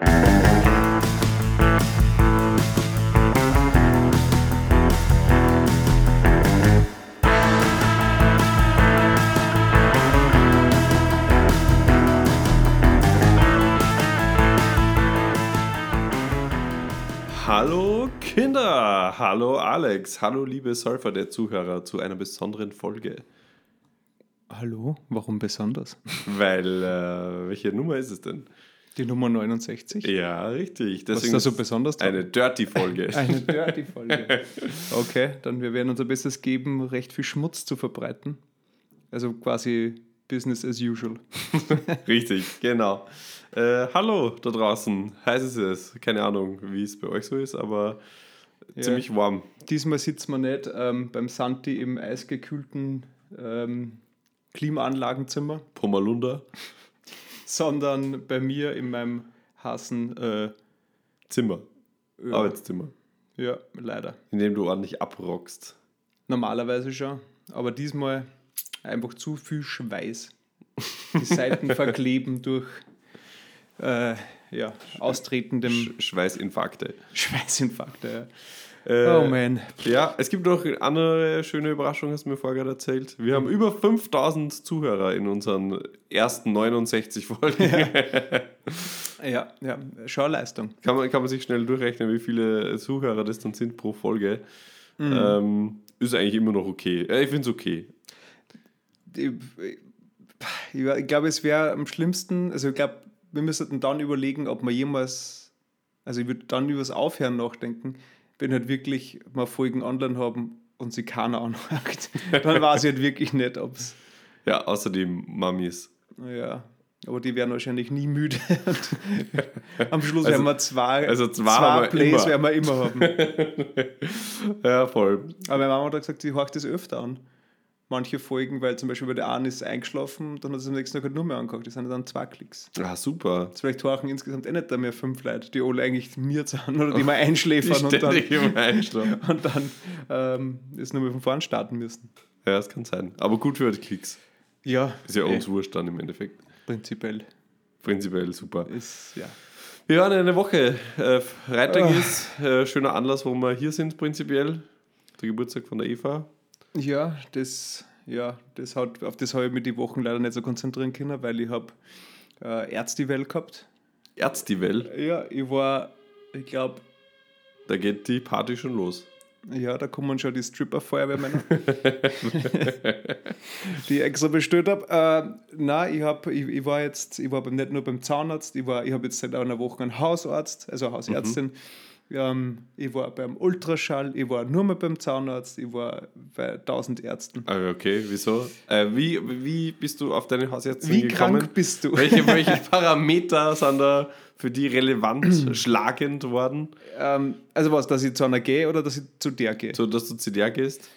Hallo Kinder, hallo Alex, hallo liebe Surfer der Zuhörer zu einer besonderen Folge. Hallo, warum besonders? Weil, äh, welche Nummer ist es denn? Die Nummer 69? Ja, richtig. Was ist da so besonders dran? Eine Dirty-Folge. Eine Dirty-Folge. Okay, dann wir werden unser Bestes geben, recht viel Schmutz zu verbreiten. Also quasi Business as usual. richtig, genau. Äh, hallo da draußen, heiß ist es. Keine Ahnung, wie es bei euch so ist, aber Ja. ziemlich warm. Diesmal sitzen wir nicht ähm, beim Santi im eisgekühlten ähm, Klimaanlagenzimmer, Pomalunda, sondern bei mir in meinem Hassen, äh, Zimmer, ja, Arbeitszimmer, ja, leider. in dem du ordentlich abrockst. Normalerweise schon, aber diesmal einfach zu viel Schweiß. Die Seiten verkleben durch äh, ja, austretendem Sch Schweißinfarkte. Schweißinfarkte. Ja. Äh, Oh man. Ja, es gibt noch eine andere schöne Überraschung, hast du mir vorher gerade erzählt. Wir haben über 5000 Zuhörer in unseren ersten 69 Folgen. Ja, ja, schon eine Leistung. kann, man, kann man sich schnell durchrechnen, wie viele Zuhörer das dann sind pro Folge. Mhm. Ähm, ist eigentlich immer noch okay. Äh, Ich finde es okay. Ich, glaube, es wäre am schlimmsten, also ich glaube, wir müssten dann überlegen, ob wir jemals, also ich würde dann über das Aufhören nachdenken, wenn halt wirklich mal Folgen online haben und sie keiner anhakt. Dann weiß ich halt wirklich nicht, ob es, Ja, außer die Mamis. ja, aber die werden wahrscheinlich nie müde. Am Schluss Also- werden wir zwei, also zwei wir Plays immer. werden wir immer haben. Ja, voll. Aber meine Mama hat gesagt, sie horcht das öfter an. Manche Folgen, weil zum Beispiel bei der einen ist eingeschlafen, dann hat sie am nächsten Tag halt nur mehr angehört. Das sind dann zwei Klicks. Ah, super. Jetzt vielleicht horchen insgesamt eh nicht da mehr fünf Leute, die alle eigentlich mir sind oder die mal einschläfern und dann, Einschlafen. und dann ähm, ist nur mal von vorn starten müssen. Ja, das kann sein. Aber gut für die Klicks. Ja, Ist ja eh, uns wurscht dann im Endeffekt. prinzipiell Prinzipiell super. ist, ja. Wir waren eine Woche. Äh, Freitag Ah. ist äh, schöner Anlass, warum wir hier sind, prinzipiell. Der Geburtstag von der Eva. Ja, das, ja, das hat, auf das habe ich mich die Wochen leider nicht so konzentrieren können, weil ich habe äh, Ärztiwell gehabt. Erzdivel. Ja, ich war, ich glaube, Da geht die Party schon los. Ja, da kommen schon die Stripper-Feuerwehrmänner, die ich extra bestellt habe. Äh, nein, ich, hab, ich, ich war jetzt, ich war nicht nur beim Zahnarzt, ich, war, ich habe jetzt seit einer Woche einen Hausarzt, also eine Hausärztin. Ähm, ich war beim Ultraschall, ich war nur mal beim Zahnarzt, ich war bei 1000 Ärzten. Ah, okay, wieso? Äh, wie, wie bist du auf deine Hausärztin Wie gekommen? krank bist du? Welche, welche Parameter sind da für die relevant schlagend worden, Ähm, also was, dass ich zu einer gehe oder dass ich zu der gehe? so dass du zu der gehst?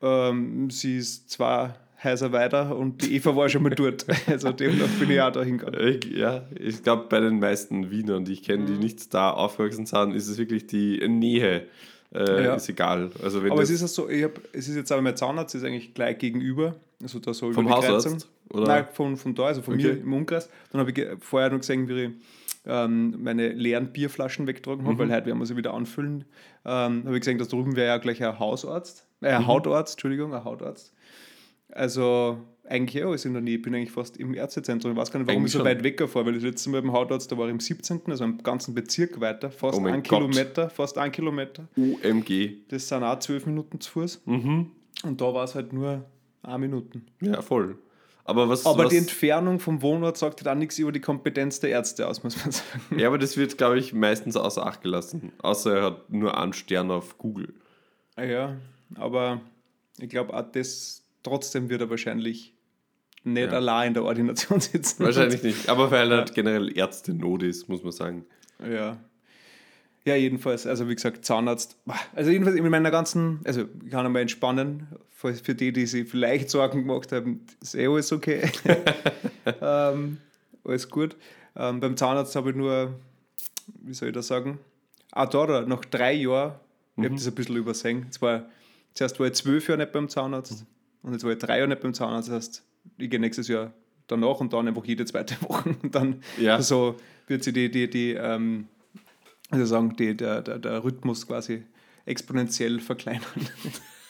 Ähm, sie ist zwei Häuser weiter und die Eva war schon mal dort. Also demnach bin ich auch da hingegangen. Ja, ich glaube, bei den meisten Wienern, die ich kenne, Mhm. die nicht da aufgewachsen sind, ist es wirklich die Nähe. Äh, Ja. Ist egal. Also wenn Aber es ist auch so, ich hab, es ist jetzt aber mein Zahnarzt ist eigentlich gleich gegenüber. Also da so vom über die Kreuzung. Hausarzt? Oder? Nein, von, von da, also von Okay. mir im Umkreis. Dann habe ich vorher noch gesehen, wie ich ähm, meine leeren Bierflaschen weggetragen Mhm. habe, weil heute werden wir sie wieder anfüllen. Ähm, habe ich gesehen, dass drüben wäre ja gleich ein Hausarzt, äh, Mhm. Hautarzt, Entschuldigung, ein Hautarzt. Also eigentlich alles in der Nähe. Ich bin eigentlich fast im Ärztezentrum. Ich weiß gar nicht, warum Eigentlich ich so schon. weit weg fahre, weil das letzte Mal beim Hautarzt, da war ich im 17., also im ganzen Bezirk weiter, fast Oh ein. Kilometer, fast ein Kilometer. UMG. Das sind auch zwölf Minuten zu Fuß. Mhm. Und da war es halt nur eine Minuten. Ja, voll. Aber was. Aber was, die Entfernung vom Wohnort sagt halt auch nichts über die Kompetenz der Ärzte aus, muss man sagen. Ja, aber das wird, glaube ich, meistens außer Acht gelassen. Außer er hat nur einen Stern auf Google. Ja, aber ich glaube auch das trotzdem wird er wahrscheinlich nicht Ja. allein in der Ordination sitzen. Wahrscheinlich nicht. Aber weil halt generell Ärzte Not ist, muss man sagen. Ja. Ja, jedenfalls, also wie gesagt, Zahnarzt. Also jedenfalls in meiner ganzen, also ich kann einmal entspannen, für die, die sich vielleicht Sorgen gemacht haben, ist eh alles okay. ähm, alles gut. Ähm, beim Zahnarzt habe ich nur, wie soll ich das sagen, auch da, da nach drei Jahren, ich habe das ein bisschen übersehen. Jetzt war, zuerst war ich zwölf Jahre nicht beim Zahnarzt und jetzt war ich drei Jahre nicht beim Zahnarzt. Das heißt, ich gehe nächstes Jahr danach und dann einfach jede zweite Woche. Und dann Ja. so wird sich die, die, die ähm, also sagen, die, der, der, der Rhythmus quasi exponentiell verkleinern.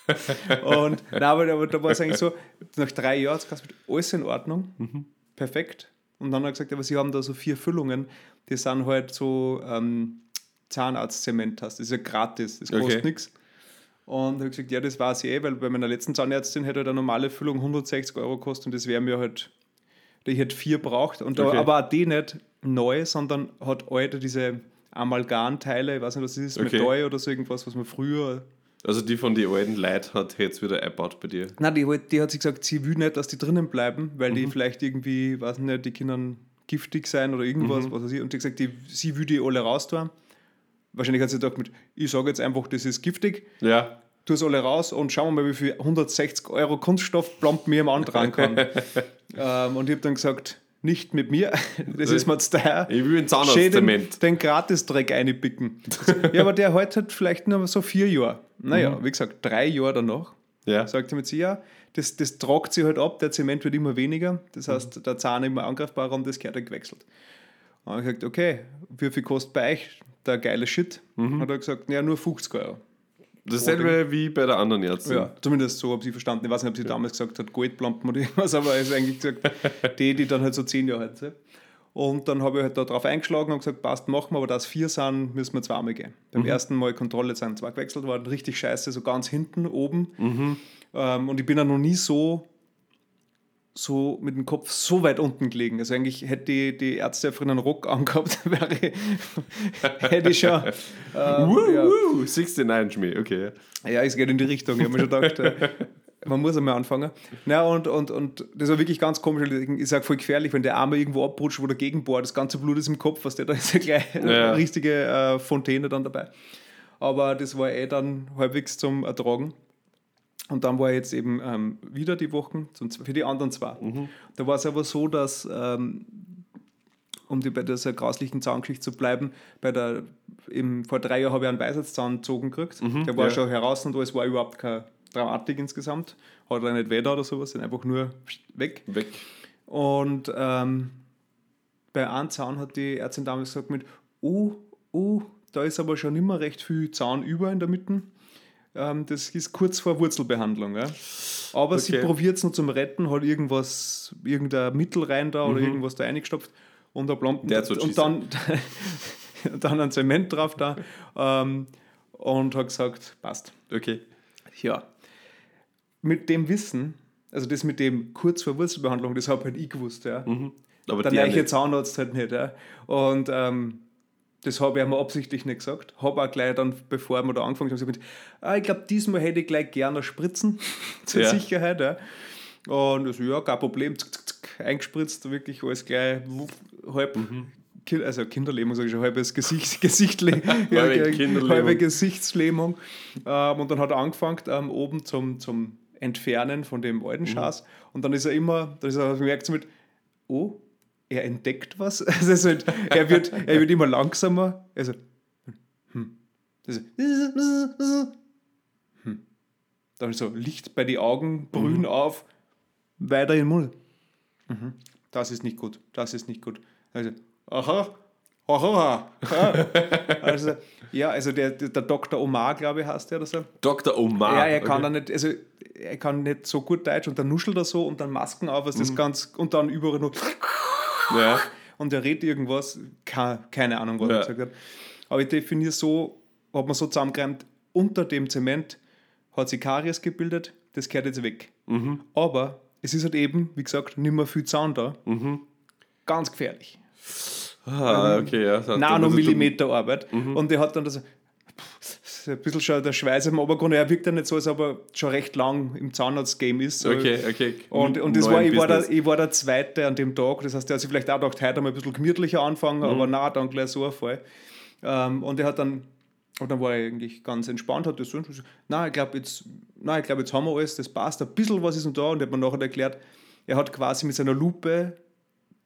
und na, aber, aber da war es eigentlich so, nach drei Jahren es gesagt, alles in Ordnung, perfekt. Und dann hat er gesagt, aber sie haben da so vier Füllungen, die sind halt so ähm, Zahnarztzement hast. Das ist ja gratis, das kostet Okay. nichts. Und habe gesagt, ja, das weiß ich eh, weil bei meiner letzten Zahnärztin hätte halt eine normale Füllung 160 Euro gekostet und das wäre mir halt, ich hätte vier braucht. Und da, Okay. aber auch die nicht neu, sondern hat alte diese Amalgamteile, ich weiß nicht, was das ist, Okay. Metall oder so irgendwas, was man früher. Also die von den alten Leuten hat jetzt wieder eingebaut bei dir. Nein, die, hat- die hat sich gesagt, sie will nicht, dass die drinnen bleiben, weil Mhm. die vielleicht irgendwie, weiß nicht, die Kindern giftig sein oder irgendwas, Mhm. was weiß ich. Und die hat gesagt, die, sie will die alle raus tun. Wahrscheinlich hat sie gedacht, mit, ich sage jetzt einfach, das ist giftig, Ja. tu es alle raus und schauen wir mal, wie viel 160 Euro Kunststoff plomb mir am antragen kann. ähm, und ich habe dann gesagt, nicht mit mir, das ist mir zu teuer. Ich will einen Schön den, den Gratis-Dreck einpicken. ja, aber der heute halt vielleicht nur so vier Jahre. Naja, Mhm. wie gesagt, drei Jahre danach, Ja. sagt sie mit sich, ja, das, das tragt sich halt ab, der Zement wird immer weniger, das Mhm. heißt, der Zahn immer angreifbarer und das gehört halt gewechselt. Und ich gesagt, okay, wie viel kostet bei euch der geile Shit? Mhm. Hat er gesagt, ja, nur 50 Euro. Dasselbe wie bei der anderen Ärztin. Ja, zumindest so habe ich verstanden. Ich weiß nicht, ob sie damals gesagt hat, Goldplampen oder irgendwas, aber es ist eigentlich gesagt, die, die dann halt so zehn Jahre alt sind. Und dann habe ich halt da drauf eingeschlagen und gesagt, passt, machen wir, aber da es vier sind, müssen wir zweimal gehen. Beim ersten Mal Kontrolle sind zwei gewechselt worden, richtig scheiße, so ganz hinten, oben. Ähm, und ich bin ja noch nie so, so mit dem Kopf so weit unten gelegen. Also eigentlich hätte die, die Ärzte einfach einen Rock angehabt, wäre, hätte ich schon. Ähm, Woo, ja. woo, 69 Schmäh, okay. Ja, es geht in die Richtung. Ich habe mir schon gedacht, äh, man muss einmal anfangen. Na, und, und, und das war wirklich ganz komisch. Ich sage voll gefährlich, wenn der Arme irgendwo abrutscht, wo dagegen bohrt, das ganze Blut ist im Kopf, was der da ist ja gleich eine Ja. richtige äh, Fontäne dann dabei. Aber das war eh dann halbwegs zum Ertragen. Und dann war jetzt eben ähm, wieder die Wochen zum, für die anderen zwei. Da war es aber so, dass, ähm, um die, bei dieser grauslichen Zahngeschichte zu bleiben, bei der, eben, vor drei Jahren habe ich einen Weisheitszahn gezogen gekriegt. der war ja. schon heraus und es war überhaupt keine Dramatik insgesamt. Hat er nicht da oder sowas, sind einfach nur weg. Weg. Und ähm, bei einem Zahn hat die Ärztin damals gesagt mit, oh, oh, da ist aber schon immer recht viel Zahn über in der Mitte. Ähm, das ist kurz vor Wurzelbehandlung. Ja. Aber sie Okay. probiert es noch zum Retten, hat irgendwas, irgendein Mittel rein da oder irgendwas da eingestopft und, da plombt, what she und dann, dann ein Zement drauf da ähm, und hat gesagt, passt. Okay. Ja. Mit dem Wissen, also das mit dem kurz vor Wurzelbehandlung, das habe halt ich gewusst, ja. Aber Der der nicht. Zahnarzt halt nicht, ja. Und ähm, das habe ich mir absichtlich nicht gesagt. Habe auch gleich dann, bevor wir da angefangen haben, gesagt, ah, ich glaube, diesmal hätte ich gleich gerne spritzen, zur Ja. Sicherheit, ja. Und also, ja, kein Problem, zick, zick, zick, eingespritzt, wirklich alles gleich wuff, halb, Ki- also Kinderlähmung, sage ich schon, halbes Gesicht, Gesichtle, ja, Halbe Gesichtslähmung. Ähm, und dann hat er angefangen, ähm, oben zum, zum Entfernen von dem alten Schaß. Und dann ist er immer, dann ist er merkt so mit, oh, er entdeckt was. Also halt, er, wird, er wird immer langsamer. Also, hm. Also, hm. Dann so Licht bei die Augen, Brühen auf, weiter in den Mund. Mhm. Das ist nicht gut, das ist nicht gut. Also, aha, aha, aha. Also, ja, also der, der Dr. Omar, glaube ich, heißt der oder so. Dr. Omar. Ja, er kann okay. dann nicht, also er kann nicht so gut Deutsch und dann nuschelt er so und dann Masken auf, was das ganz, und dann überall nur Ja. und er redet irgendwas, keine, Ahnung, was Ja. er gesagt hat. Aber ich definiere so, hat man so zusammengereimt, unter dem Zement hat sich Karies gebildet, das gehört jetzt weg. Mhm. Aber es ist halt eben, wie gesagt, nicht mehr viel Zahn da. Ganz gefährlich. Ah, okay, ja. Nanomillimeter Arbeit. Mhm. Und der hat dann das, ein bisschen schon der Schweiß am Obergrund. Er wirkt ja nicht so, als ob er schon recht lang im Zahnarzt-Game ist. Okay, okay. Und, und das Neuen war, ich, war der, ich war der Zweite an dem Tag. Das heißt, er hat sich vielleicht auch gedacht, heute mal ein bisschen gemütlicher anfangen, Mhm. aber na, dann gleich so ein Fall. Ähm, und er hat dann, und dann war er eigentlich ganz entspannt, hat das so, na, ich glaube, jetzt, na, ich glaube, jetzt haben wir alles, das passt, ein bisschen was ist noch da. Und er hat mir nachher erklärt, er hat quasi mit seiner Lupe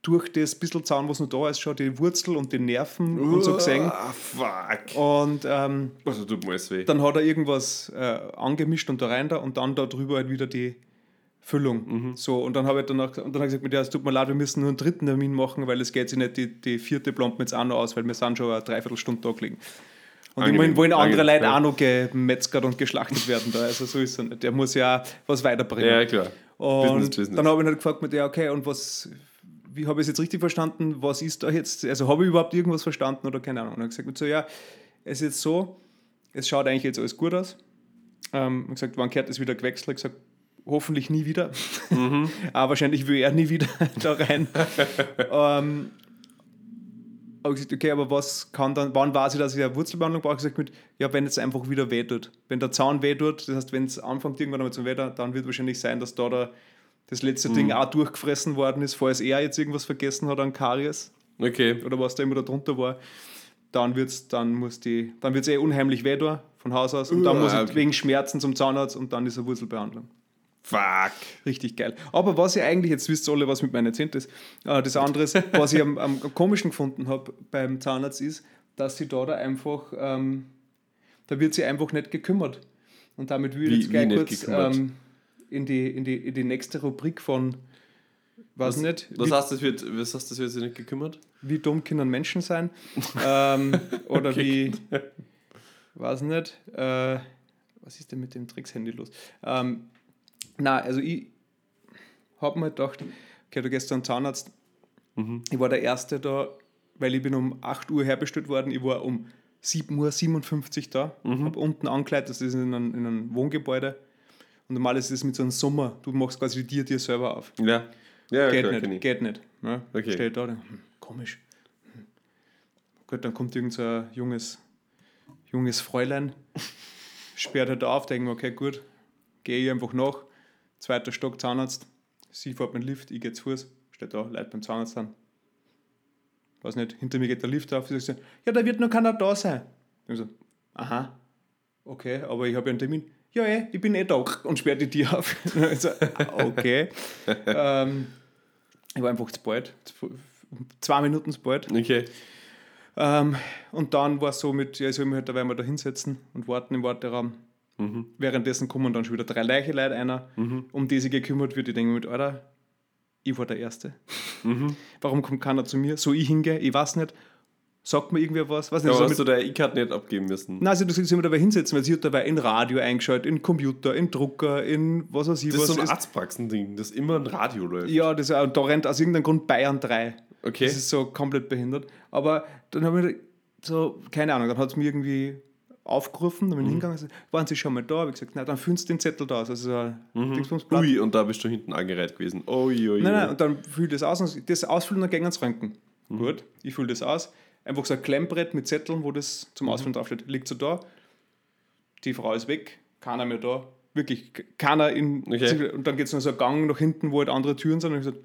durch das bisschen Zahn, was noch da ist, schon die Wurzel und die Nerven und so gesehen. Ah, fuck. Und ähm, Also tut mir alles weh. dann hat er irgendwas äh, angemischt und da rein da und dann da drüber halt wieder die Füllung. So, und dann habe ich danach, und dann habe ich gesagt, mit der, es tut mir leid, wir müssen nur einen dritten Termin machen, weil es geht sich nicht, die, die vierte plomben jetzt auch noch aus, weil wir sind schon eine Dreiviertelstunde da gelegen. Und Angenehm, immerhin wollen andere angenehm, Leute ja. auch noch gemetzgert und geschlachtet werden da. Also so ist es nicht. Der muss ja was weiterbringen. Ja, klar. Und Business, Business. dann habe ich halt gefragt mit der, okay, und was, wie habe ich es jetzt richtig verstanden? Was ist da jetzt? Also habe ich überhaupt irgendwas verstanden oder keine Ahnung? Und er hat gesagt, so, ja, es ist jetzt so, es schaut eigentlich jetzt alles gut aus. Ähm, ich gesagt, wann kehrt es wieder gewechselt? Ich gesagt, hoffentlich nie wieder. Mhm. Aber wahrscheinlich will er nie wieder da rein. ähm, gesagt, okay, aber was kann dann, wann weiß ich, dass ich eine Wurzelbehandlung brauche? Ich gesagt, mit, ja, wenn es einfach wieder weh tut. Wenn der Zaun weh tut, das heißt, wenn es anfängt irgendwann einmal zum Weh, dann wird wahrscheinlich sein, dass da, da das letzte Ding auch durchgefressen worden ist, falls er jetzt irgendwas vergessen hat an Karies Okay. oder was da immer da drunter war. Dann wird's, dann muss die, dann wird's eh unheimlich weh tun, von Haus aus. Und dann Uah, muss ich okay. wegen Schmerzen zum Zahnarzt und dann ist eine Wurzelbehandlung. Fuck. Richtig geil. Aber was ich eigentlich, jetzt wisst ihr alle, was mit meinen Zähnen ist, äh, das andere, ist, was ich am, am komischen gefunden habe beim Zahnarzt, ist, dass sie da, da einfach, ähm, da wird sie einfach nicht gekümmert. Und damit will ich jetzt gleich kurz ähm, in, die, in, die, in die nächste Rubrik von, weiß nicht, Was wie, heißt, das wird, was heißt, das wird sich nicht gekümmert? wie dumm können Menschen sein? ähm, oder wie, weiß nicht, äh, was ist denn mit dem Tricks-Handy los? Ähm, na, also ich habe mir gedacht, okay, du gehst zu einem Zahnarzt. Ich war der Erste da, weil ich bin um 8 Uhr herbestellt worden. Ich war um 7.57 Uhr da, habe unten angekleidet, das ist in einem, in einem Wohngebäude. Und normal ist es mit so einem Sommer, du machst quasi Tier dir selber auf. Ja. Ja, Geht klar, nicht, ich. geht nicht. Ne? Okay. Steht da, hm, komisch. Hm. Gut, dann kommt irgend so ein junges, junges Fräulein, sperrt halt auf, denkt okay, gut, gehe ich einfach nach. Zweiter Stock Zahnarzt, sie fährt mit dem Lift, ich gehe zu Fuß, steht da, Leute beim Zahnarzt an. Weiß nicht, hinter mir geht der Lift auf, sie sagt, ja, da wird noch keiner da sein. Ich so, aha, okay, aber ich habe ja einen Termin. Ja, eh, ich bin eh da und sperrt die Tür auf. also, okay. ähm, ich war einfach zu bald, zwei Minuten zu bald. Okay. Ähm, und dann war es so mit, ja, ich soll mich halt dabei mal da hinsetzen und warten im Warteraum. Währenddessen kommen dann schon wieder drei Leiche Leute einer, um die sich gekümmert wird. Ich denke mit, Alter, ich war der Erste. Warum kommt keiner zu mir? So ich hingehe, ich weiß nicht. Sagt mir irgendwer was? Weiß nicht, so hast mit, du der E-Card nicht abgeben müssen? Nein, sie hat gesagt, sie dabei hinsetzen, weil sie hat dabei in Radio eingeschaltet, in Computer, in Drucker, in was weiß ich Das was. ist so ein Arztpraxending, das immer ein Radio läuft. ja, das, da rennt aus irgendeinem Grund Bayern 3. Okay. Das ist so komplett behindert. Aber dann habe ich so, keine Ahnung, dann hat es mir irgendwie aufgerufen, dann bin ich Mhm. hingegangen waren Sie schon mal da? Habe ich gesagt, nein, dann füllen Sie den Zettel da aus. Also. Mhm. Ui, und da bist du hinten angereiht gewesen. Ui, ui, Nein, nein, ui. und dann fülle ich das aus das ausfüllen dann gehen ins Röntgen. Mhm. Gut, ich fülle das aus. Einfach so ein Klemmbrett mit Zetteln, wo das Mhm. zum Ausfüllen draufsteht. Liegt so da. Die Frau ist weg, keiner mehr da. Wirklich, keiner in. Okay. Und dann geht es noch so ein Gang nach hinten, wo halt andere Türen sind. Und ich gesagt,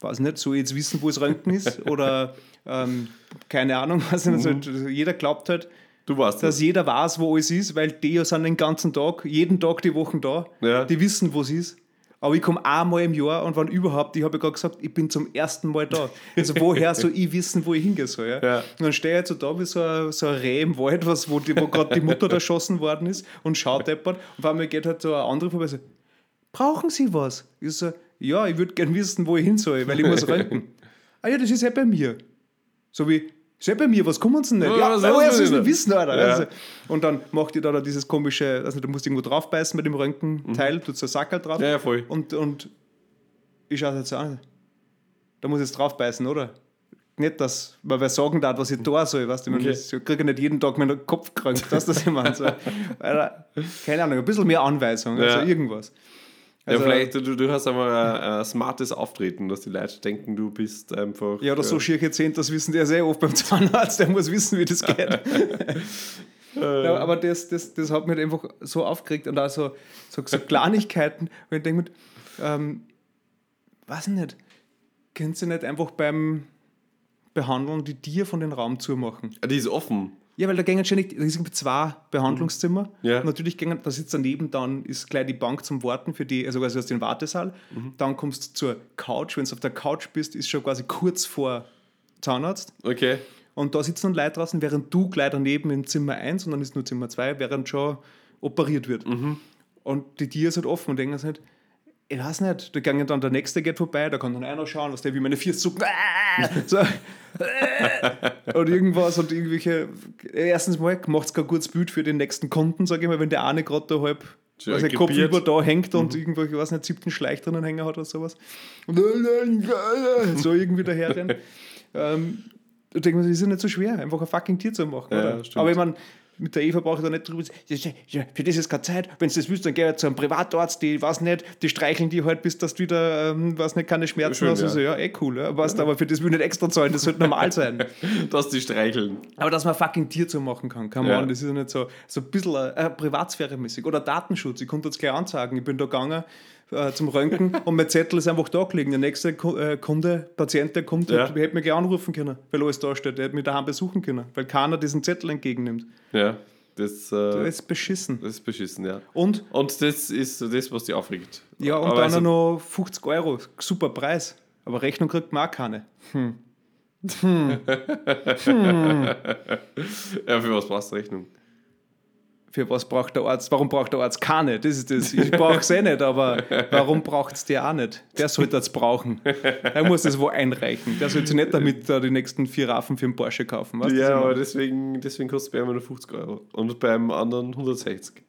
weiß nicht, so jetzt wissen, wo es Röntgen ist? Oder ähm, keine Ahnung, nicht. Mhm. Also, jeder glaubt halt, dass das. jeder weiß, wo es ist, weil die ja sind den ganzen Tag, jeden Tag die Wochen da. Ja. Die wissen, wo es ist. Aber ich komme einmal im Jahr und wann überhaupt, ich habe ja gerade gesagt, ich bin zum ersten Mal da. Also woher soll ich wissen, wo ich hingehen soll? Ja? Ja. Und dann stehe ich jetzt so da wie so ein, so ein Reh im Wald, was, wo, die- wo gerade die Mutter da erschossen worden ist und schaut deppert. Und auf einmal geht halt so eine andere vorbei und so, brauchen Sie was? Ich so, ja, ich würde gerne wissen, wo ich hin soll, weil ich muss röntgen. ah ja, das ist ja bei mir. So wie, ja bei mir, was kommen Sie denn nicht? Ja, was ja ich denn? denn wissen, Alter? Ja. Also, und dann macht ihr da, dieses komische, also du musst irgendwo draufbeißen mit dem Röntgenteil, tut so Sackerl drauf. Ja, ja, voll. Und, und ich schaue jetzt so an. Da muss ich jetzt draufbeißen, oder? Nicht, dass man wer sagen darf, was ich da soll. Weißt du, Okay. ich kriege nicht jeden Tag meinen Kopf krank, dass das jemand so. Alter, Keine Ahnung, ein bisschen mehr Anweisung, Ja. also irgendwas. Ja, Also, vielleicht, du, du hast einmal ein, ein smartes Auftreten, dass die Leute denken, du bist einfach. Ja, oder so äh, schiere Zähne, das wissen die ja sehr oft beim Zahnarzt, der muss wissen, wie das geht. ja, aber das, das, das hat mich halt einfach so aufgeregt und auch so, so, so Kleinigkeiten, weil ich denke, mir, ähm, weiß ich nicht, könnt ihr nicht einfach beim Behandeln die Tier von den Raum zumachen? Die ist offen. Ja, weil da gehen ständig, da sind zwei Behandlungszimmer. Ja. Natürlich gehen, da sitzt daneben, dann ist gleich die Bank zum Warten für die, also quasi aus dem Wartesaal. Dann kommst du zur Couch. Wenn du auf der Couch bist, ist schon quasi kurz vor Zahnarzt. Okay. Und da sitzen dann Leute draußen, während du gleich daneben in Zimmer 1 und dann ist nur Zimmer 2, während schon operiert wird. Und die Tiere sind offen und denken sich nicht, ich weiß nicht, da ging dann der nächste geht vorbei, da kann dann einer schauen, was der wie meine vier so, so und irgendwas und irgendwelche, erstens mal macht es kein gutes Bild für den nächsten Kunden, sage ich mal, wenn der eine gerade da halb Ja, also Kopf über da hängt und irgendwelche, ich weiß nicht, siebten Schleich drinnen hängen hat oder sowas. Und so irgendwie daher ähm, da denkt man, sich, das ist ja nicht so schwer, einfach ein fucking Tier zu machen. Ja. Aber ich meine, mit der Eva brauche ich da nicht drüber. Ja, für das ist keine Zeit. Wenn du das willst, dann geh halt zu einem Privatarzt, die, weiß nicht, die streicheln die halt, bis dass du wieder, ähm, weiß nicht, keine Schmerzen Schön, hast. ja. Also, ja, eh cool. Ja. Weißt, Aber für das will ich nicht extra zahlen, das sollte normal sein. Dass die streicheln. Aber dass man fucking Tier zu machen kann, come Ja. on, das ist ja nicht so, so ein bisschen äh, Privatsphäre-mäßig. Oder Datenschutz, ich konnte jetzt gleich anzeigen, ich bin da gegangen äh, zum Röntgen und mein Zettel ist einfach da gelegen. Der nächste äh, Kunde, Patient, der kommt, Ja. hätte, mich gleich anrufen können, weil alles da steht. Der hätte mich daheim besuchen können, weil keiner diesen Zettel entgegennimmt. Ja, das, Das äh, ist beschissen. das ist beschissen, ja. Und, Und das ist das, was die aufregt. ja, und Aber dann also- noch 50 Euro, super Preis. Aber Rechnung kriegt man auch keine. Ja, für was brauchst du Rechnung? Für was braucht der Arzt? Warum braucht der Arzt keine? Das ist das. Ich brauche es eh nicht, aber warum braucht es der auch nicht? Der sollte das brauchen. Er muss das wo einreichen. Der sollte sich nicht damit da die nächsten vier Raffen für einen Porsche kaufen. Weißt Ja, aber deswegen, deswegen kostet es bei einem nur 50 Euro. Und beim anderen 160.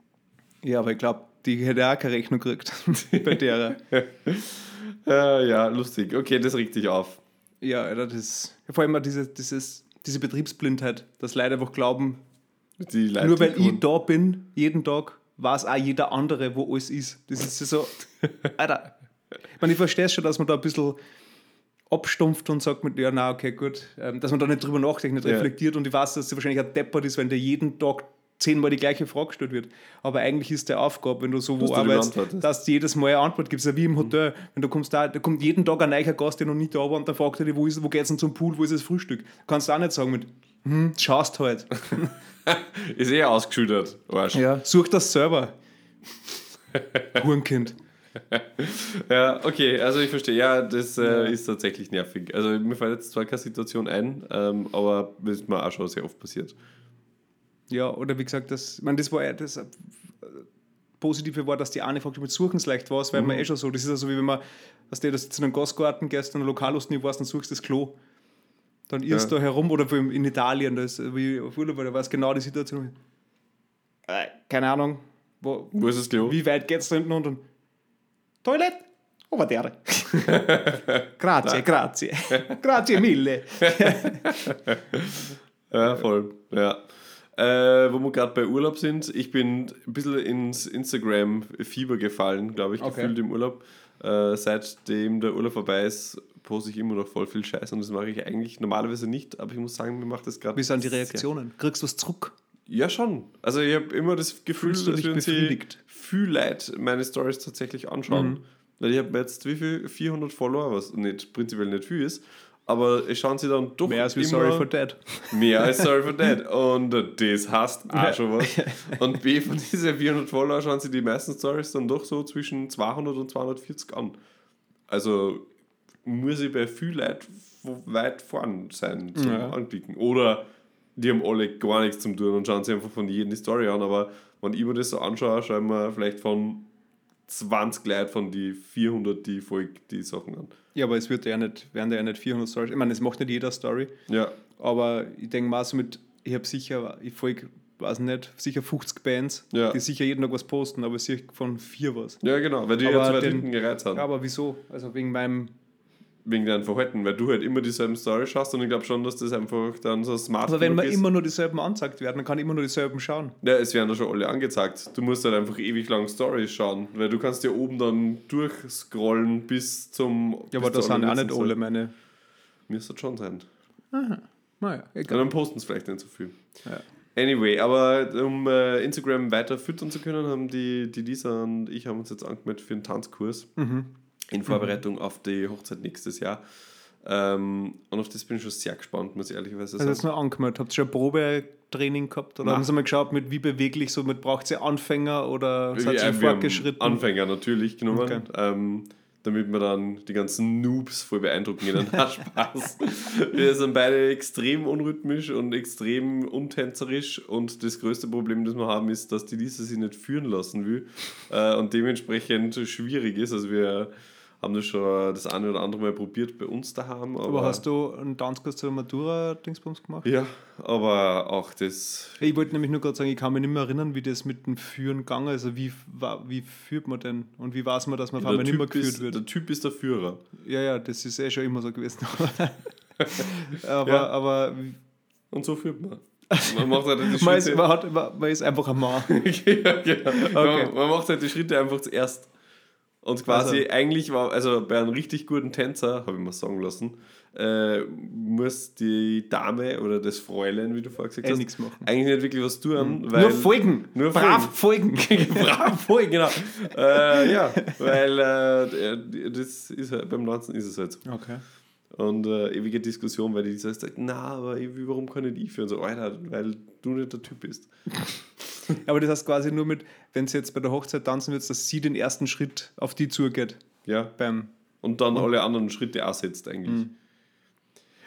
ja, aber ich glaube, die hätte auch keine Rechnung gekriegt bei der. Äh, ja, lustig. Okay, das regt dich auf. Ja, Alter, das vor allem diese, dieses, diese Betriebsblindheit, dass Leute einfach glauben, nur weil ich da bin, jeden Tag, weiß auch jeder andere, wo alles ist. Das ist ja so, Alter. Ich meine, ich verstehe schon, dass man da ein bisschen abstumpft und sagt mit, ja, na, okay, gut, ähm, dass man da nicht drüber nachdenkt, nicht Ja. reflektiert und ich weiß, dass es wahrscheinlich ein Deppert ist, wenn dir jeden Tag zehnmal die gleiche Frage gestellt wird. Aber eigentlich ist der Aufgabe, wenn du so Dass wo arbeitest, dass du jedes Mal eine Antwort gibst. Ja, wie im Hotel. Wenn du kommst da, da kommt jeden Tag ein neuer Gast, der noch nicht da war und dann fragt er dich, wo, ist, wo geht's denn zum Pool, wo ist das Frühstück? Kannst du auch nicht sagen mit, hm, schaust halt. Ist eh ausgeschüttet. Arsch. Ja, such das selber. Hurenkind. Ja, okay, also ich verstehe. Ja, das äh, ist tatsächlich nervig. Also mir fällt jetzt zwar keine Situation ein, ähm, aber das ist mir auch schon sehr oft passiert. Ja, oder wie gesagt, das, ich meine, das war das äh, Positive war, dass die eine fragt, mit Suchen es leicht war, weil man eh schon so, das ist ja so wie wenn man, was der das in einen Gastgarten gehst, in einer Lokalust nicht weißt, dann suchst du das Klo. Dann irrst Ja. du da herum oder in Italien, da ist, äh, wie auf Urlaub, da war es genau die Situation. Äh, keine Ahnung, wo, Wo ist das Klo? wie weit geht's da hinten und dann Toilette? Over there. grazie, grazie. grazie mille. Ja, voll. Ja. Äh, wo wir gerade bei Urlaub sind, ich bin ein bisschen ins Instagram-Fieber gefallen, glaube ich, Okay. gefühlt im Urlaub. Äh, seitdem der Urlaub vorbei ist, poste ich immer noch voll viel Scheiß und das mache ich eigentlich normalerweise nicht, aber ich muss sagen, mir macht das gerade. Wie sind die Reaktionen? Kriegst du was zurück? Ja, schon. Also ich habe immer das Gefühl, dass wir uns befriedigt? viel Leute meine Stories tatsächlich anschauen. Mhm. Weil ich habe jetzt wie viel? 400 Follower, was nicht, prinzipiell nicht viel ist. Aber es schauen sie dann doch Mehr als wie Sorry for Dead. mehr als Sorry for Dead. Und das heißt auch schon was. Und B, von diesen 400 Follower schauen sie die meisten Stories dann doch so zwischen 200 und 240 an. Also muss ich bei viel Leuten weit vorn sein zum Ja. Anklicken. Oder die haben alle gar nichts zum tun und schauen sich einfach von jedem die Story an. Aber wenn ich mir das so anschaue, schauen wir vielleicht von 20 Leuten von die 400, die folgen die Sachen an. Ja, aber es wird ja nicht, werden ja nicht 400 Stories. Ich meine, es macht nicht jeder Story, Ja, aber ich denke mal so mit, ich habe sicher, ich folge, weiß nicht, sicher 50 Bands, Ja. die sicher jeden Tag was posten, aber sicher von vier was. ja genau, weil die Aber ja zwei den- gereizt haben. Ja, aber wieso? Also wegen meinem, wegen deinem Verhalten, weil du halt immer dieselben Stories schaust und ich glaube schon, dass das einfach dann so smart aber wenn mir ist. immer nur dieselben angezeigt werden, dann kann immer nur dieselben schauen. Ja, es werden da schon alle angezeigt. Du musst halt einfach ewig lang Stories schauen, weil du kannst ja oben dann durchscrollen bis zum. Ja, aber das sind auch nicht alle meine. Müsste schon sein. Naja, Ja, egal. dann posten es vielleicht nicht so viel. Ja. Anyway, aber um äh, Instagram weiter füttern zu können, haben die, die Lisa und ich haben uns jetzt angemeldet für einen Tanzkurs Mhm. In Vorbereitung auf die Hochzeit nächstes Jahr. Ähm, und auf das bin ich schon sehr gespannt, muss ich ehrlicherweise Also sagen. jetzt nur angemeldet. Habt ihr schon ein Probetraining gehabt? Oder Nein. haben Sie mal geschaut, mit wie beweglich, so mit braucht ihr Anfänger oder seid ihr fortgeschritten? Anfänger natürlich genommen. Okay. Ähm, damit wir dann die ganzen Noobs voll beeindrucken können. Na, Spaß. Wir sind beide extrem unrhythmisch und extrem untänzerisch und das größte Problem, das wir haben, ist, dass die Lisa sich nicht führen lassen will äh, und dementsprechend schwierig ist. Also wir haben das schon das eine oder andere Mal probiert bei uns daheim. Aber, aber hast du einen Tanzkurs zur Matura-Dingsbums gemacht? Ja, aber auch das. Ich wollte nämlich nur gerade sagen, ich kann mich nicht mehr erinnern, wie das mit dem Führen gegangen ist. Also wie, wie führt man denn? Und wie weiß man, dass man ja, auf einmal nicht mehr geführt ist, wird? Der Typ ist der Führer. Ja, ja, das ist eh schon immer so gewesen. aber, Ja. aber Und so führt man. Man macht halt die man, ist, Schritte. man, hat, man, man ist einfach ein Mann. ja, genau. Okay. man, man macht halt die Schritte einfach zuerst. Und quasi Also- eigentlich war, also bei einem richtig guten Tänzer, habe ich mal sagen lassen, äh, muss die Dame oder das Fräulein, wie du vorher gesagt Eh hast, nichts machen. eigentlich nicht wirklich was tun. Weil, nur folgen. Nur Brav folgen. Brav folgen, genau. äh, ja, weil äh, das ist halt, beim Tanzen ist es halt so. Okay. Und äh, ewige Diskussion, weil die sagt, na, aber warum kann nicht ich führen? So, Alter, weil du nicht der Typ bist. Aber das heißt quasi nur mit, wenn sie jetzt bei der Hochzeit tanzen wird, dass sie den ersten Schritt auf die zugeht. Ja. Beim Und dann alle anderen Schritte auch setzt eigentlich.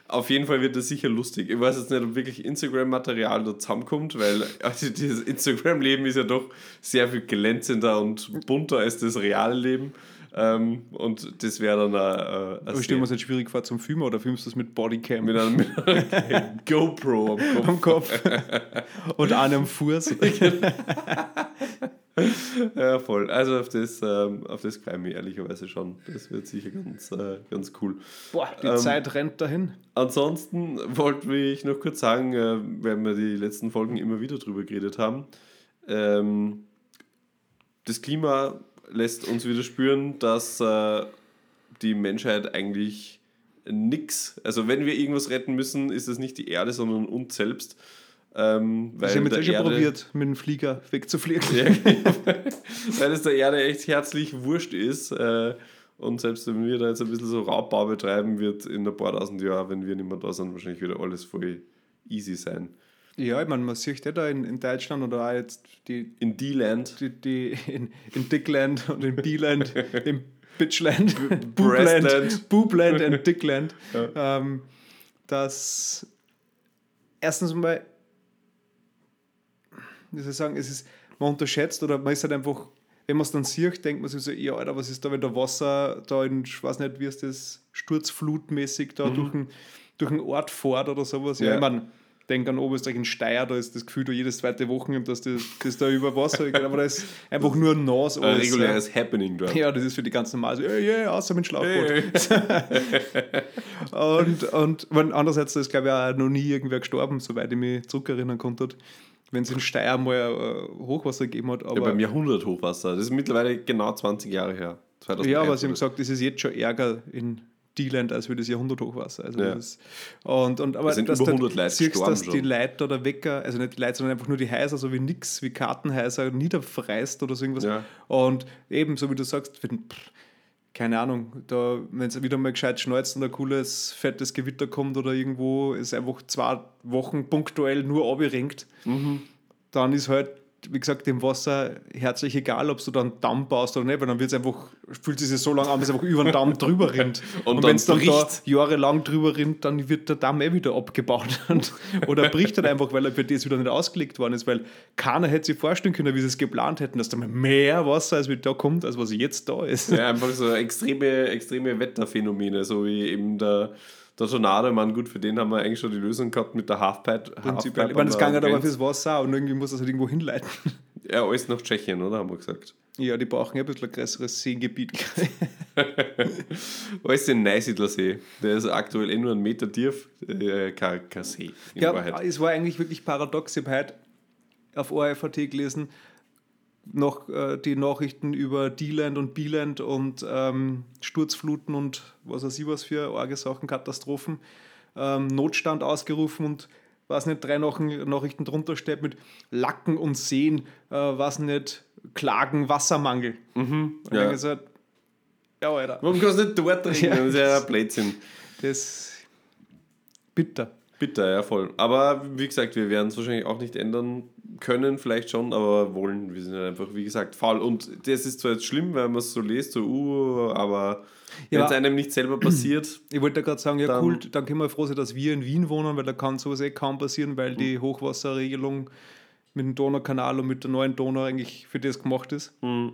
Auf jeden Fall wird das sicher lustig. Ich weiß jetzt nicht, ob wirklich Instagram-Material da zusammenkommt, weil also dieses Instagram-Leben ist ja doch sehr viel glänzender und bunter als das reale Leben. Ähm, und das wäre dann ein, ein, ein Aber stellen wir uns jetzt schwierig vor zum Filmen oder filmst du das mit Bodycam mit einer, mit einer GoPro am Kopf. am Kopf und einem Fuß? Ja, voll. Also auf das, ähm, auf das freue ich mich ehrlicherweise schon. Das wird sicher ganz, äh, ganz cool. Boah, die Ähm, Zeit rennt dahin. Ansonsten wollte ich noch kurz sagen, äh, weil wir die letzten Folgen immer wieder drüber geredet haben, ähm, das Klima lässt uns wieder spüren, dass äh, die Menschheit eigentlich nix, also wenn wir irgendwas retten müssen, ist es nicht die Erde, sondern uns selbst. Ähm, weil, Ich habe jetzt schon Erde, probiert, mit dem Flieger wegzufliegen. Ja, weil es der Erde echt herzlich wurscht ist. Äh, und selbst wenn wir da jetzt ein bisschen so Raubbau betreiben, wird in ein paar tausend Jahren, wenn wir nicht mehr da sind, wahrscheinlich wieder alles voll easy sein. Ja, ich meine, man sieht ja da in, in Deutschland oder auch jetzt die, In D-Land. die, die in, in Dickland und in Beeland, in Bitchland. Boobland, Boobland und Dickland, ähm, dass erstens mal, wie soll ich sagen, es ist, man unterschätzt oder man ist halt einfach, wenn man es dann sieht, denkt man sich so, ja, Alter, was ist da, wenn der Wasser da in, ich weiß nicht, wie ist das, sturzflutmäßig da durch, einen, durch einen Ort fährt oder sowas. Ja, Ja. ich meine, denk an Oberösterreich in Steyr, da ist das Gefühl, da jedes zweite Wochenende, dass das, das da über Wasser geht, aber da ist einfach nur ein Nas Ein alles, reguläres Happening dort. ja, das ist für die ganzen Mal so, ja, ja, außer mit Schlauchboot. Hey. Und, und wenn, andererseits ist, glaube ich, auch noch nie irgendwer gestorben, soweit ich mich zurückerinnern konnte, wenn es in Steyr mal äh, Hochwasser gegeben hat. Ja, Aber, beim Jahrhundert-Hochwasser. Das ist mittlerweile genau 20 Jahre her. 2001 ja, aber sie haben gesagt, es ist jetzt schon ärger in D-Land als für das Jahrhunderthochwasser. Also Ja. das, und, und, aber Es sind dass über du 100 Leute siehst, dass die schon. Leute oder Wecker, also nicht die Leute, sondern einfach nur die Häuser, so wie nix, wie Kartenhäuser, niederfreist oder so irgendwas. Ja. Und eben, so wie du sagst, wenn, pff, keine Ahnung, da, wenn es wieder mal gescheit schneuzt und ein cooles, fettes Gewitter kommt oder irgendwo es einfach zwei Wochen punktuell nur abgerenkt, Mhm. dann ist halt, wie gesagt, dem Wasser herzlich egal, ob du da einen Damm baust oder nicht, weil dann wird es einfach, fühlt es sich so lange an, bis es einfach über den Damm drüber rinnt. Und Und, dann wenn es dann da bricht. jahrelang drüber rinnt, dann wird der Damm eh wieder abgebaut. Und, oder bricht halt einfach, weil er für das wieder nicht ausgelegt worden ist, weil keiner hätte sich vorstellen können, wie sie es geplant hätten, dass da mehr Wasser als da kommt, als was jetzt da ist. Ja, einfach so extreme, extreme Wetterphänomene, so wie eben der, der. Ich meine, gut, für den haben wir eigentlich schon die Lösung gehabt mit der Halfpipe. Prinzipiell. Ich meine, das ging halt aber fürs Wasser und irgendwie muss das halt irgendwo hinleiten. Ja, alles nach Tschechien, oder? Haben wir gesagt. Ja, die brauchen ja ein bisschen ein größeres Seengebiet. Alles den Neusiedlersee. Der ist aktuell eh nur einen Meter tief. Äh, kein, kein See, Ja, Wahrheit. es war eigentlich wirklich paradox. Ich habe heute auf ORFAT gelesen, noch äh, die Nachrichten über D-Land und B-Land und ähm, Sturzfluten und was weiß ich was für arge Sachen, Katastrophen, ähm, Notstand ausgerufen und was nicht, drei Nachrichten drunter steht mit Lacken und Seen, äh, was nicht, Klagen, Wassermangel. Und ja. dann gesagt, ja, Alter, Warum kannst du nicht dort trinken? Ja. Das ist ja Blödsinn. das bitter. Bitter, ja, voll. Aber wie gesagt, wir werden es wahrscheinlich auch nicht ändern können, vielleicht schon, aber wollen. Wir sind halt einfach, wie gesagt, faul. Und das ist zwar jetzt schlimm, weil man es so liest, so, uh, aber Ja, wenn es einem nicht selber passiert, Ich wollte gerade sagen, ja Dann- cool, dann können wir froh sein, dass wir in Wien wohnen, weil da kann sowas eh kaum passieren, weil Mhm. die Hochwasserregelung mit dem Donaukanal und mit der neuen Donau eigentlich für das gemacht ist. Mhm.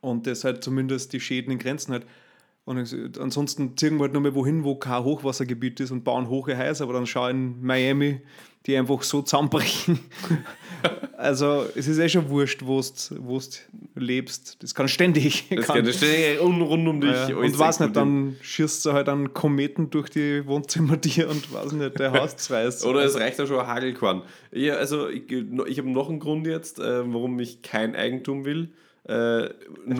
Und das halt zumindest die Schäden in Grenzen hat. Und ansonsten ziehen wir halt nur mal wohin, wo kein Hochwassergebiet ist und bauen hohe Häuser, aber dann schau in Miami, die einfach so zusammenbrechen. also es ist eh schon wurscht, wo du lebst. Das kann ständig. das kann, geht ständig rund, rund um dich. ja, und weiß nicht, dann schießt du halt einen Kometen durch die Wohnzimmer dir und weiß nicht, der Haus zerreißt. Oder es reicht ja schon ein Hagelkorn. Ja, also ich, ich habe noch einen Grund jetzt, äh, warum ich kein Eigentum will. Äh,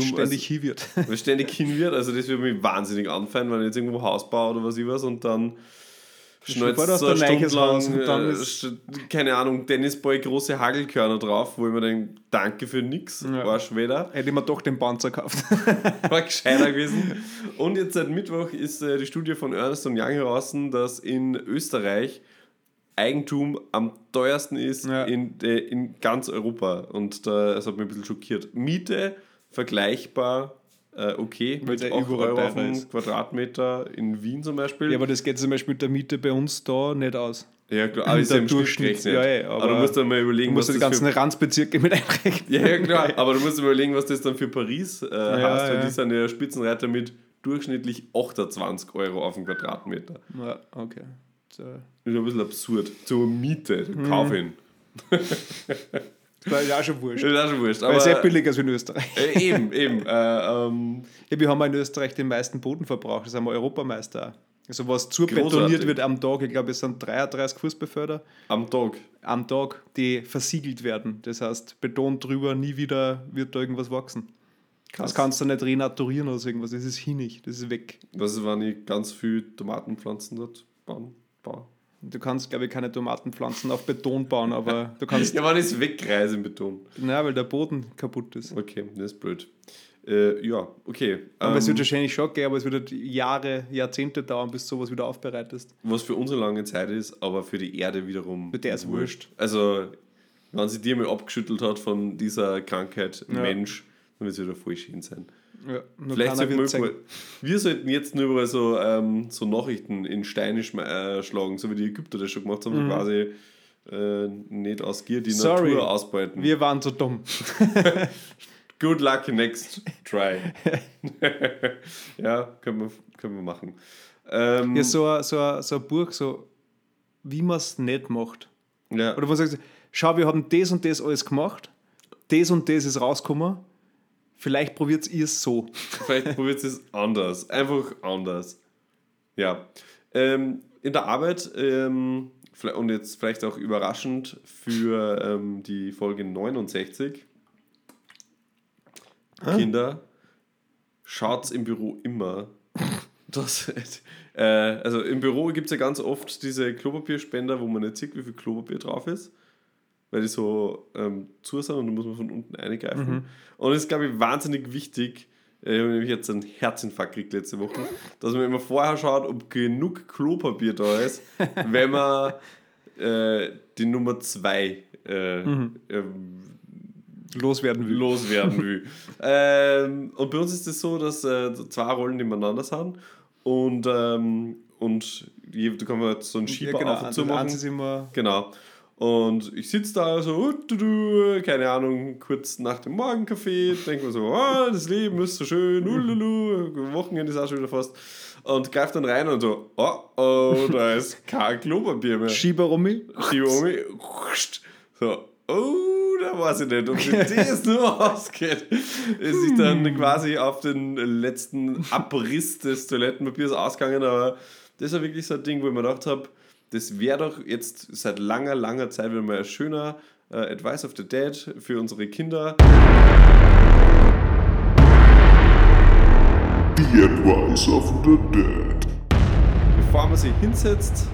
ständig hin wird. also, ständig hin wird. Also das würde mich wahnsinnig anfallen, wenn ich jetzt irgendwo Haus baue oder was ich was und dann aus so eine Stunde lang, und dann äh, keine Ahnung, Tennisball, große Hagelkörner drauf, wo ich mir denke, danke für nix, Ja. Arschweder. Hätte ich mir doch den Panzer gekauft. war gescheiter gewesen. Und jetzt seit Mittwoch ist äh, die Studie von Ernst Young heraus, dass in Österreich Eigentum am teuersten ist Ja. in, äh, in ganz Europa. Und da, das hat mich ein bisschen schockiert. Miete vergleichbar äh, okay, mit der 8 überall Euro auf ist. Quadratmeter in Wien zum Beispiel. ja, aber das geht zum Beispiel mit der Miete bei uns da nicht aus. Ja, klar, aber ist ja im Schnitt Durchschnitt, ja, ja, aber, aber du musst dann mal Du überlegen, musst was die das ganzen für Ranzbezirke mit einrechnen. Ja, ja, klar, aber du musst überlegen, was das dann für Paris äh, heißt, weil ja. die sind ja Spitzenreiter mit durchschnittlich 28 Euro auf den Quadratmeter. Ja, okay. Das ist ein bisschen absurd. Zur Miete, Mhm. kauf ihn. Das war ja auch schon wurscht. Das ist auch schon wurscht. Aber, sehr billig als in Österreich. Äh, eben, eben. Äh, ähm, Ja, wir haben in Österreich den meisten Bodenverbrauch. Das sind wir Europameister. Also was Großartig. zurbetoniert wird am Tag, ich glaube, es sind 33 Fußbeförder am Tag. am Tag, die versiegelt werden. Das heißt, Beton drüber, nie wieder wird da irgendwas wachsen. Krass. Das kannst du nicht renaturieren oder irgendwas. Das ist hinig, das ist weg. Was ist, wenn ich ganz viel Tomatenpflanzen dort bauen? Baue? Du kannst, glaube ich, keine Tomatenpflanzen auf Beton bauen, aber du kannst. Ja, es wegreise im Beton. Na, weil der Boden kaputt ist. Okay, das ist blöd. Äh, ja, okay. Aber es Ähm, wird wahrscheinlich schon gehen, aber es wird halt Jahre, Jahrzehnte dauern, bis du sowas wieder aufbereitest. was für uns eine lange Zeit ist, aber für die Erde wiederum. Der ist wurscht. Also, wenn sie dir mal abgeschüttelt hat von dieser Krankheit, Ja. Mensch, dann wird es wieder voll schön sein. Ja, Vielleicht sollten wir, überall, wir sollten jetzt nur überall so, ähm, so Nachrichten in Steine äh, schlagen, so wie die Ägypter das schon gemacht haben, so quasi äh, nicht aus Gier die Mhm. Sorry. Natur ausbeuten. Wir waren so dumm. Good luck next try. ja, können wir, können wir machen. Ähm, Ja, so ein, so, so Buch, so wie man es nicht macht. ja. Oder wo sagst du, schau, wir haben das und das alles gemacht, das und das ist rausgekommen, vielleicht probiert ihr es so. Vielleicht probiert es anders. Einfach anders. Ja. Ähm, in der Arbeit, ähm, und jetzt vielleicht auch überraschend für ähm, die Folge 69, Kinder, schaut's im Büro immer. Das, äh, also im Büro gibt es ja ganz oft diese Klopapierspender, wo man nicht sieht, wie viel Klopapier drauf ist, weil die so ähm, zu sind und da muss man von unten eingreifen. Und es ist, glaube ich, wahnsinnig wichtig, äh, ich habe nämlich jetzt einen Herzinfarkt gekriegt letzte Woche, dass man immer vorher schaut, ob genug Klopapier da ist, wenn man äh, die Nummer 2 äh, ähm, Loswerden will. loswerden will. ähm, und bei uns ist es so, dass äh, zwei Rollen nebeneinander sind und, ähm, und je- da kann man so einen Schieber genau, auf und zu eins machen. immer Genau. Und ich sitze da so, uh, keine Ahnung, kurz nach dem Morgenkaffee, denke mir so, oh, das Leben ist so schön, ululu, Wochenende ist auch schon wieder fast. Und greife dann rein und so, oh, oh, da ist kein Klopapier mehr. Schieberummi. Schiebe um mich, so, oh, da weiß ich nicht, ob sich das nur ausgeht. Ist sich dann quasi auf den letzten Abriss des Toilettenpapiers ausgegangen, aber das war wirklich so ein Ding, wo ich mir gedacht habe, das wäre doch jetzt seit langer, langer Zeit wieder mal ein schöner äh, Advice of the Dad für unsere Kinder. The Advice of the Dead. Bevor man sich hinsetzt,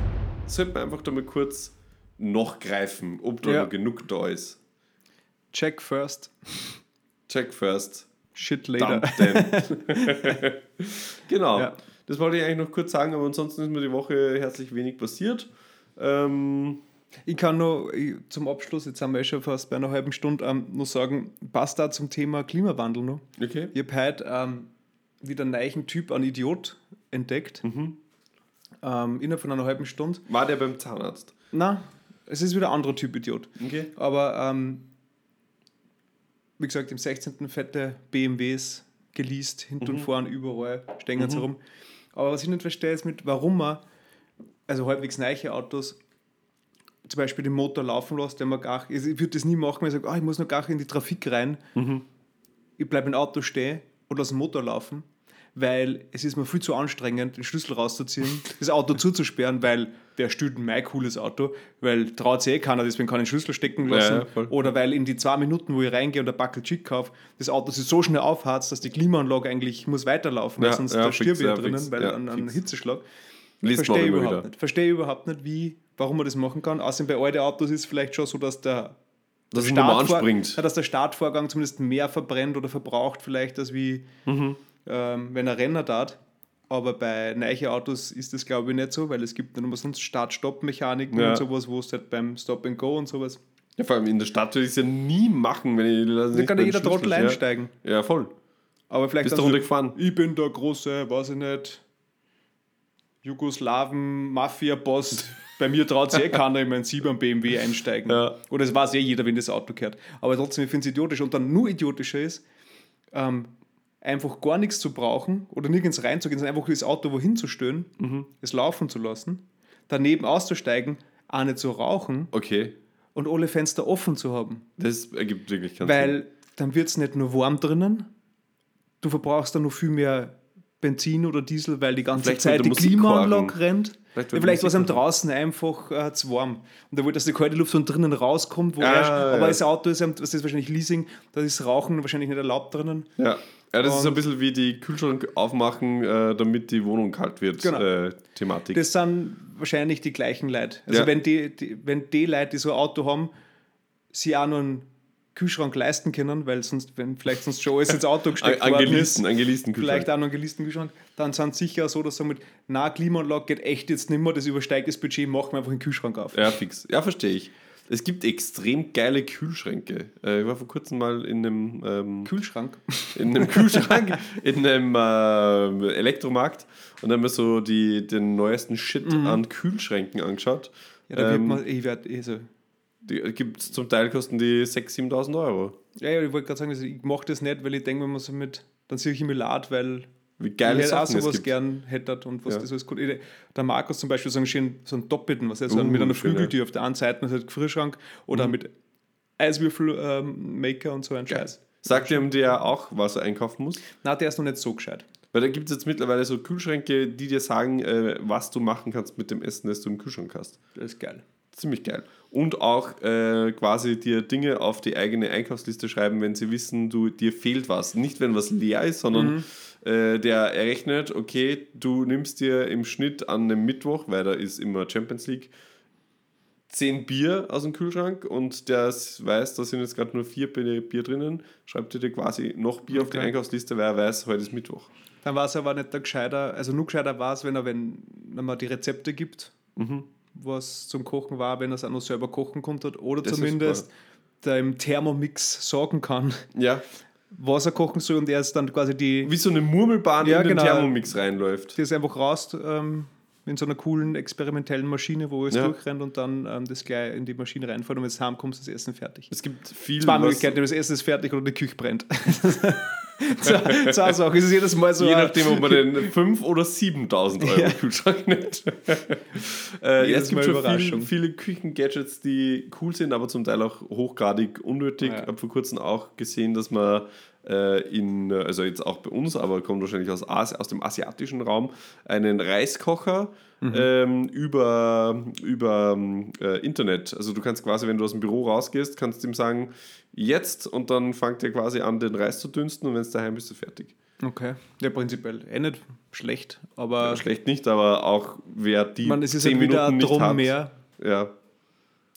sollte man einfach da mal kurz nachgreifen, ob da Ja. noch genug da ist. Check first, Check first. shit later. Dump them. genau. Ja. Das wollte ich eigentlich noch kurz sagen, aber ansonsten ist mir die Woche herzlich wenig passiert. Ähm, Ich kann ich, zum Abschluss, jetzt sind wir eh schon fast bei einer halben Stunde, ähm, noch sagen, passt da zum Thema Klimawandel noch. okay. Ich habe heute ähm, wieder einen neuen Typ an Idiot entdeckt. Mhm. Ähm, innerhalb von einer halben Stunde. War der beim Zahnarzt? Na, es ist wieder ein anderer Typ Idiot. Okay. Aber ähm, wie gesagt, im 16. fette BMWs geleast, hinten und vorn, überall stehen sie herum. Aber was ich nicht verstehe, ist mit, warum man, also halbwegs neue Autos, zum Beispiel den Motor laufen lässt, der man gar, ich würde das nie machen, wenn ich sage, ah, ich muss noch gar in die Trafik rein. Ich bleibe im Auto stehen und lasse den Motor laufen, weil es ist mir viel zu anstrengend, den Schlüssel rauszuziehen, das Auto zuzusperren, weil wer denn mein cooles Auto, weil traut sich eh keiner, deswegen kann ich den Schlüssel stecken lassen. Ja, ja. Oder weil in die zwei Minuten, wo ich reingehe und ein Backel Chick kaufe, das Auto sich so schnell aufheizt, dass die Klimaanlage eigentlich muss weiterlaufen, Ja, sonst ja, da fix, stirb ich ja, drinnen, fix, weil an, an. Hitzeschlag. Verstehe überhaupt wieder. nicht. Verstehe überhaupt nicht, wie, warum man das machen kann. Außerdem bei alten Autos ist es vielleicht schon so, dass der Dass Startvor- dass der Startvorgang zumindest mehr verbrennt oder verbraucht vielleicht, als wie Mhm. Ähm, wenn er Renner tat. Aber bei neuen Autos ist das glaube ich nicht so, weil es gibt dann immer sonst Start-Stopp-Mechaniken Ja. und sowas, wo es halt beim Stop-and-Go und sowas. Ja, vor allem in der Stadt würde ich es ja nie machen, wenn ich. lass Da kann ja jeder Trottel ja. einsteigen. Ja, voll. Aber vielleicht Bist du runtergefahren? ich bin der große, weiß ich nicht, Jugoslawen-Mafia-Boss. Bei mir traut sich eh keiner in meinen 7 BMW einsteigen. Ja. Oder es weiß eh jeder, wenn das Auto gehört. Aber trotzdem, ich finde es idiotisch. Und dann nur idiotischer ist, ähm, einfach gar nichts zu brauchen oder nirgends reinzugehen, sondern einfach das Auto wohin zu stellen, Mhm. es laufen zu lassen, daneben auszusteigen, auch nicht zu rauchen Okay. und alle Fenster offen zu haben. Das ergibt wirklich keinen Sinn. Weil dann wird es nicht nur warm drinnen, du verbrauchst dann noch viel mehr Benzin oder Diesel, weil die ganze Vielleicht Zeit die Musik Klimaanlage rennt. Vielleicht ja, vielleicht war es am kochen. draußen einfach äh, zu warm. Und da wollte, dass die kalte Luft von drinnen rauskommt, wo Ah, erst, ja. aber das Auto ist, das ist wahrscheinlich Leasing, da ist Rauchen wahrscheinlich nicht erlaubt drinnen. Ja. Ja, das ist Und- ein bisschen wie die Kühlschrank aufmachen, äh, damit die Wohnung kalt wird. Genau. Äh, Thematik. Das sind wahrscheinlich die gleichen Leute. Also Ja. wenn, die, die, wenn die Leute, die so ein Auto haben, sie auch noch einen Kühlschrank leisten können, weil sonst, wenn vielleicht sonst schon alles ins Auto gesteckt An- worden ist, Angelisten, angelisten Kühlschrank. vielleicht auch noch einen geleasten Kühlschrank, dann sind sicher so, dass sie mit, na, Klimaanlage geht echt jetzt nicht mehr, das übersteigt das Budget, machen wir einfach den Kühlschrank auf. Ja, fix. Ja, verstehe ich. Es gibt extrem geile Kühlschränke. Äh, ich war vor kurzem mal in einem, ähm, Kühlschrank? in einem Kühlschrank, in einem äh, Elektromarkt und dann haben wir so die, den neuesten Shit an Kühlschränken angeschaut. Ja, da wird Ähm, man, ich werde eh so. Die gibt's zum Teil kosten die 6.000, 7.000 Euro. Ja, ja, ich wollte gerade sagen, also ich mache das nicht, weil ich denke, wenn man so mit, dann sehe ich immer Lad, weil Wie geile ich hätte auch sowas gibt. gern hätte und was Ja. das alles gut. Der Markus zum Beispiel so einen schönen, so einen doppelten, was er so Uh, mit einer schön, Flügeltür auf der einen Seite halt Gefrierschrank oder Mhm. mit Eiswürfelmaker und so ein Scheiß. Sagt ihr der auch, was er einkaufen muss? Na, der ist noch nicht so gescheit. Weil da gibt es jetzt mittlerweile so Kühlschränke, die dir sagen, äh, was du machen kannst mit dem Essen, das du im Kühlschrank hast. Das ist geil. Ziemlich geil. Und auch äh, quasi dir Dinge auf die eigene Einkaufsliste schreiben, wenn sie wissen, du, dir fehlt was. Nicht, wenn was leer ist, sondern äh, der errechnet, okay, du nimmst dir im Schnitt an einem Mittwoch, weil da ist immer Champions League, 10 Bier aus dem Kühlschrank und der weiß, da sind jetzt gerade nur vier Bier drinnen, schreibt dir quasi noch Bier auf die Okay. Einkaufsliste, weil er weiß, heute ist Mittwoch. Dann war es aber nicht der gescheiter, also nur gescheiter war es, wenn er, wenn, wenn man die Rezepte gibt, Mhm. Was zum Kochen war, wenn er es auch noch selber kochen konnte oder Das zumindest im Thermomix sagen kann, Ja, was er kochen soll und er ist dann quasi die, wie so eine Murmelbahn Ja, in den genau. Thermomix reinläuft. die ist einfach raus ähm, in so einer coolen experimentellen Maschine, wo es Ja. durchrennt und dann ähm, das gleich in die Maschine reinfährt und wenn es heimkommst, ist das Essen fertig. Es gibt viel, Zwei Möglichkeiten, das Essen ist fertig oder die Küche brennt. Sachen. Es ist jedes Mal so. Je nachdem, ob man den 5.000 oder 7.000 Euro Ja. Kühlschrank nimmt. äh, ja, es gibt schon viel, Überraschung. viele Küchen-Gadgets, die cool sind, aber zum Teil auch hochgradig unnötig. Ich Ja. habe vor kurzem auch gesehen, dass man in, also jetzt auch bei uns, aber kommt wahrscheinlich aus, Asi aus dem asiatischen Raum, einen Reiskocher Mhm. ähm, über, über ähm, äh, Internet. Also du kannst quasi, wenn du aus dem Büro rausgehst, kannst ihm sagen, jetzt und dann fängt er quasi an, den Reis zu dünsten und wenn es daheim bist, du fertig. Okay. Ja, prinzipiell eh nicht schlecht, aber Schlecht nicht, aber auch wer die man, es ist zehn halt wieder Minuten nicht drum hat, mehr. Ja,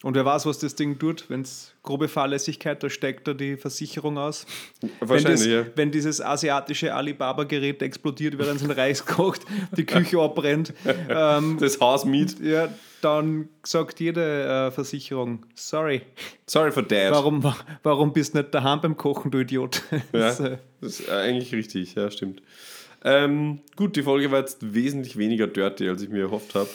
Und wer weiß, was das Ding tut, wenn es grobe Fahrlässigkeit, da steigt da die Versicherung aus. Wenn, wahrscheinlich, das, ja. wenn dieses asiatische Alibaba-Gerät explodiert, während es in Reis kocht, die Küche abbrennt. ähm, Das Haus miet. ja, dann sagt jede äh, Versicherung, sorry, Sorry for that. warum, wa- warum bist du nicht daheim beim Kochen, du Idiot? Ja, Das, äh, das ist eigentlich richtig, ja, stimmt. Ähm, gut, die Folge war jetzt wesentlich weniger dirty, als ich mir erhofft habe.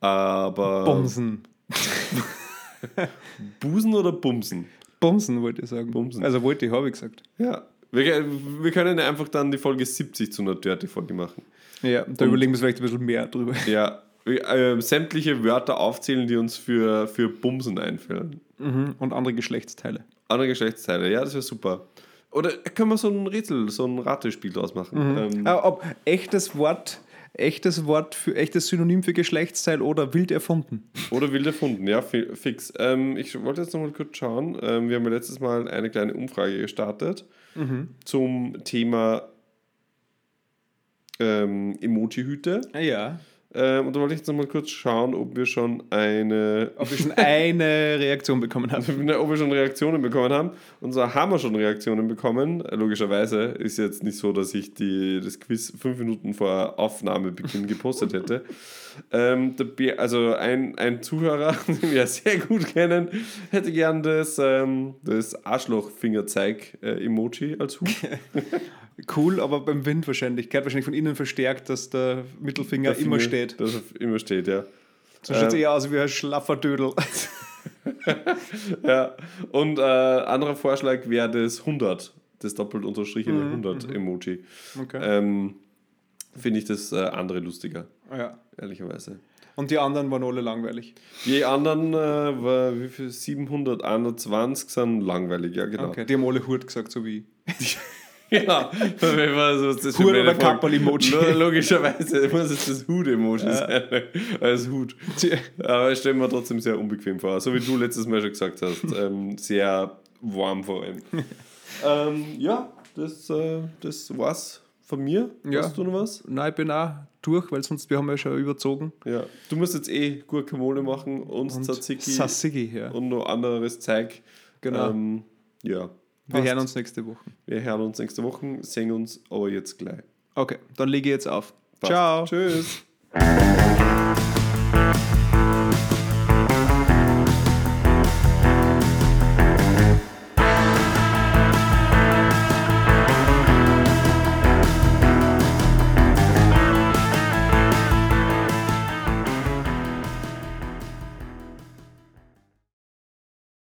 Aber. Bumsen. Busen oder Bumsen? Bumsen wollte ich sagen. Bumsen. Also wollte ich, habe ich gesagt. Ja. Wir, wir können ja einfach dann die Folge 70 zu einer Dirty-Folge machen. Ja, da überlegen wir uns vielleicht ein bisschen mehr drüber. Ja. Äh, sämtliche Wörter aufzählen, die uns für, für Bumsen einfallen. Mhm. Und andere Geschlechtsteile. Andere Geschlechtsteile, ja, das wäre super. Oder können wir so ein Rätsel, so ein Ratespiel draus machen? Ähm, Ah, ob echtes Wort, echtes Wort für echtes Synonym für Geschlechtsteil oder wild erfunden. Oder wild erfunden, ja, fi- fix. Ähm, ich wollte jetzt nochmal kurz schauen. Ähm, wir haben ja letztes Mal eine kleine Umfrage gestartet zum Thema ähm, Emoji-Hüte. Ah, Ja. Ähm, und da wollte ich jetzt nochmal kurz schauen, ob wir schon eine. Ob ich schon eine Reaktion bekommen habe. ob wir schon Reaktionen bekommen haben. Und zwar haben wir schon Reaktionen bekommen. Äh, Logischerweise ist jetzt nicht so, dass ich die, das Quiz fünf Minuten vor Aufnahmebeginn gepostet hätte. ähm, der also ein, ein Zuhörer, den wir sehr gut kennen, hätte gern das, ähm, das Arschloch-Fingerzeig-Emoji als Hut. Cool, aber beim Wind wahrscheinlich. Gehört wahrscheinlich von innen verstärkt, dass der Mittelfinger Der immer steht. Dass er immer steht, ja. So schaut es Ähm, eher aus wie ein schlaffer Dödel. Ja, und äh, anderer Vorschlag wäre das 100, das doppelt unterstrichene 100 Emoji. Okay. Ähm, Finde ich das äh, andere lustiger, ja. ehrlicherweise. Und die anderen waren alle langweilig. Die anderen, äh, war, wie viel, 721 sind langweilig, ja genau. Okay, die haben alle Hut gesagt, so wie. Ja, so, das Hut oder Kapperl-Emoji. Lo- Logischerweise muss es das Hut-Emoji sein, als Hut. Aber ich stelle mir trotzdem sehr unbequem vor. So wie du letztes Mal schon gesagt hast. Ähm, sehr warm vor allem. ähm, ja, das, äh, das war's von mir. Ja. Hast du noch was? Nein, ich bin auch durch, weil sonst wir haben ja schon überzogen. Ja. Du musst jetzt eh Guacamole machen und, Und Tzatziki Sassigi, ja. und noch anderes Zeug. Genau. Ähm, ja. Wir passt. hören uns nächste Woche. Wir hören uns nächste Woche, sehen uns aber jetzt gleich. Okay, dann lege ich jetzt auf. Passt. Ciao. Tschüss.